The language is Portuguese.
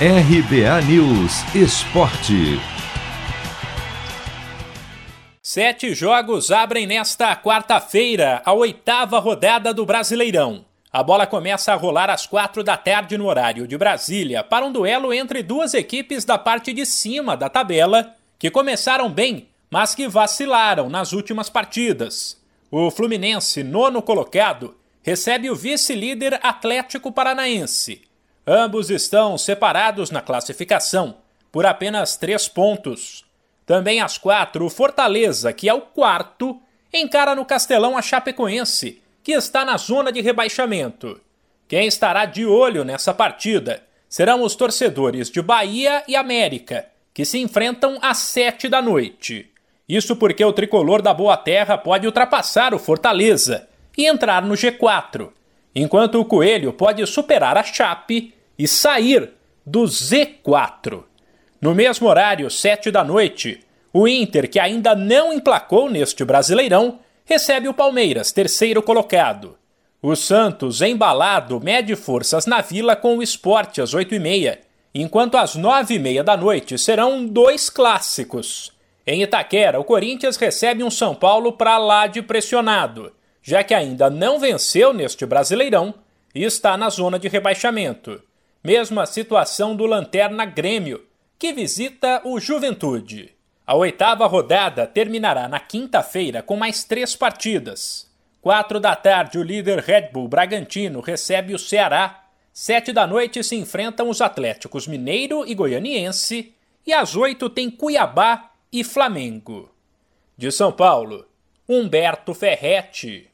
RBA News Esporte. Sete jogos abrem nesta quarta-feira a oitava rodada do Brasileirão. A bola começa a rolar às quatro da tarde no horário de Brasília para um duelo entre duas equipes da parte de cima da tabela que começaram bem, mas que vacilaram nas últimas partidas. O Fluminense, nono colocado, recebe o vice-líder Atlético Paranaense. Ambos estão separados na classificação por apenas três pontos. Também às quatro, o Fortaleza, que é o quarto, encara no Castelão a Chapecoense, que está na zona de rebaixamento. Quem estará de olho nessa partida serão os torcedores de Bahia e América, que se enfrentam às sete da noite. Isso porque o tricolor da Boa Terra pode ultrapassar o Fortaleza e entrar no G4, enquanto o Coelho pode superar a Chape e sair do Z4. No mesmo horário, sete da noite, o Inter, que ainda não emplacou neste Brasileirão, recebe o Palmeiras, terceiro colocado. O Santos, embalado, mede forças na Vila com o Esporte às oito e meia, enquanto às nove e meia da noite serão dois clássicos. Em Itaquera, o Corinthians recebe um São Paulo para lá de pressionado, já que ainda não venceu neste Brasileirão e está na zona de rebaixamento. Mesma situação do Lanterna Grêmio, que visita o Juventude. A oitava rodada terminará na quinta-feira com mais três partidas. Quatro da tarde, o líder Red Bull Bragantino recebe o Ceará. Sete da noite se enfrentam os Atléticos Mineiro e Goianiense. E às oito tem Cuiabá e Flamengo. De São Paulo, Humberto Ferretti.